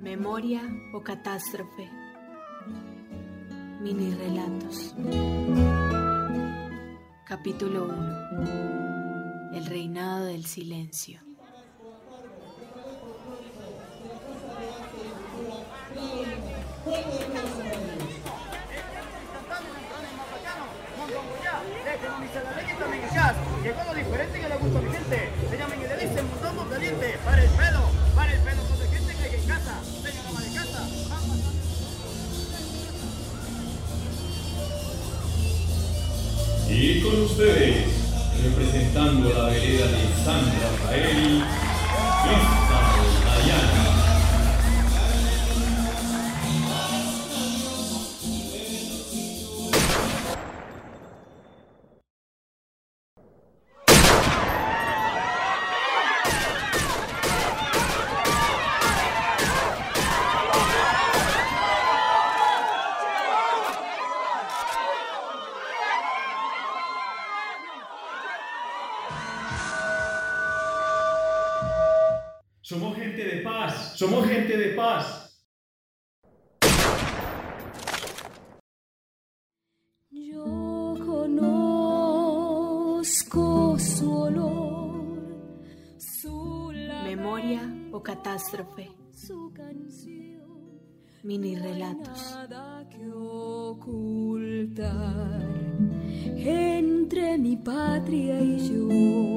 Memoria o catástrofe. Mini relatos. Capítulo 1. El reinado del silencio. Diferente que le a. Y con ustedes, representando la vereda de San Rafael, gente de paz, somos gente de paz. Yo conozco su olor, su Memoria o catástrofe. su canción. Mini relatos. Nada que ocultar entre mi patria y yo.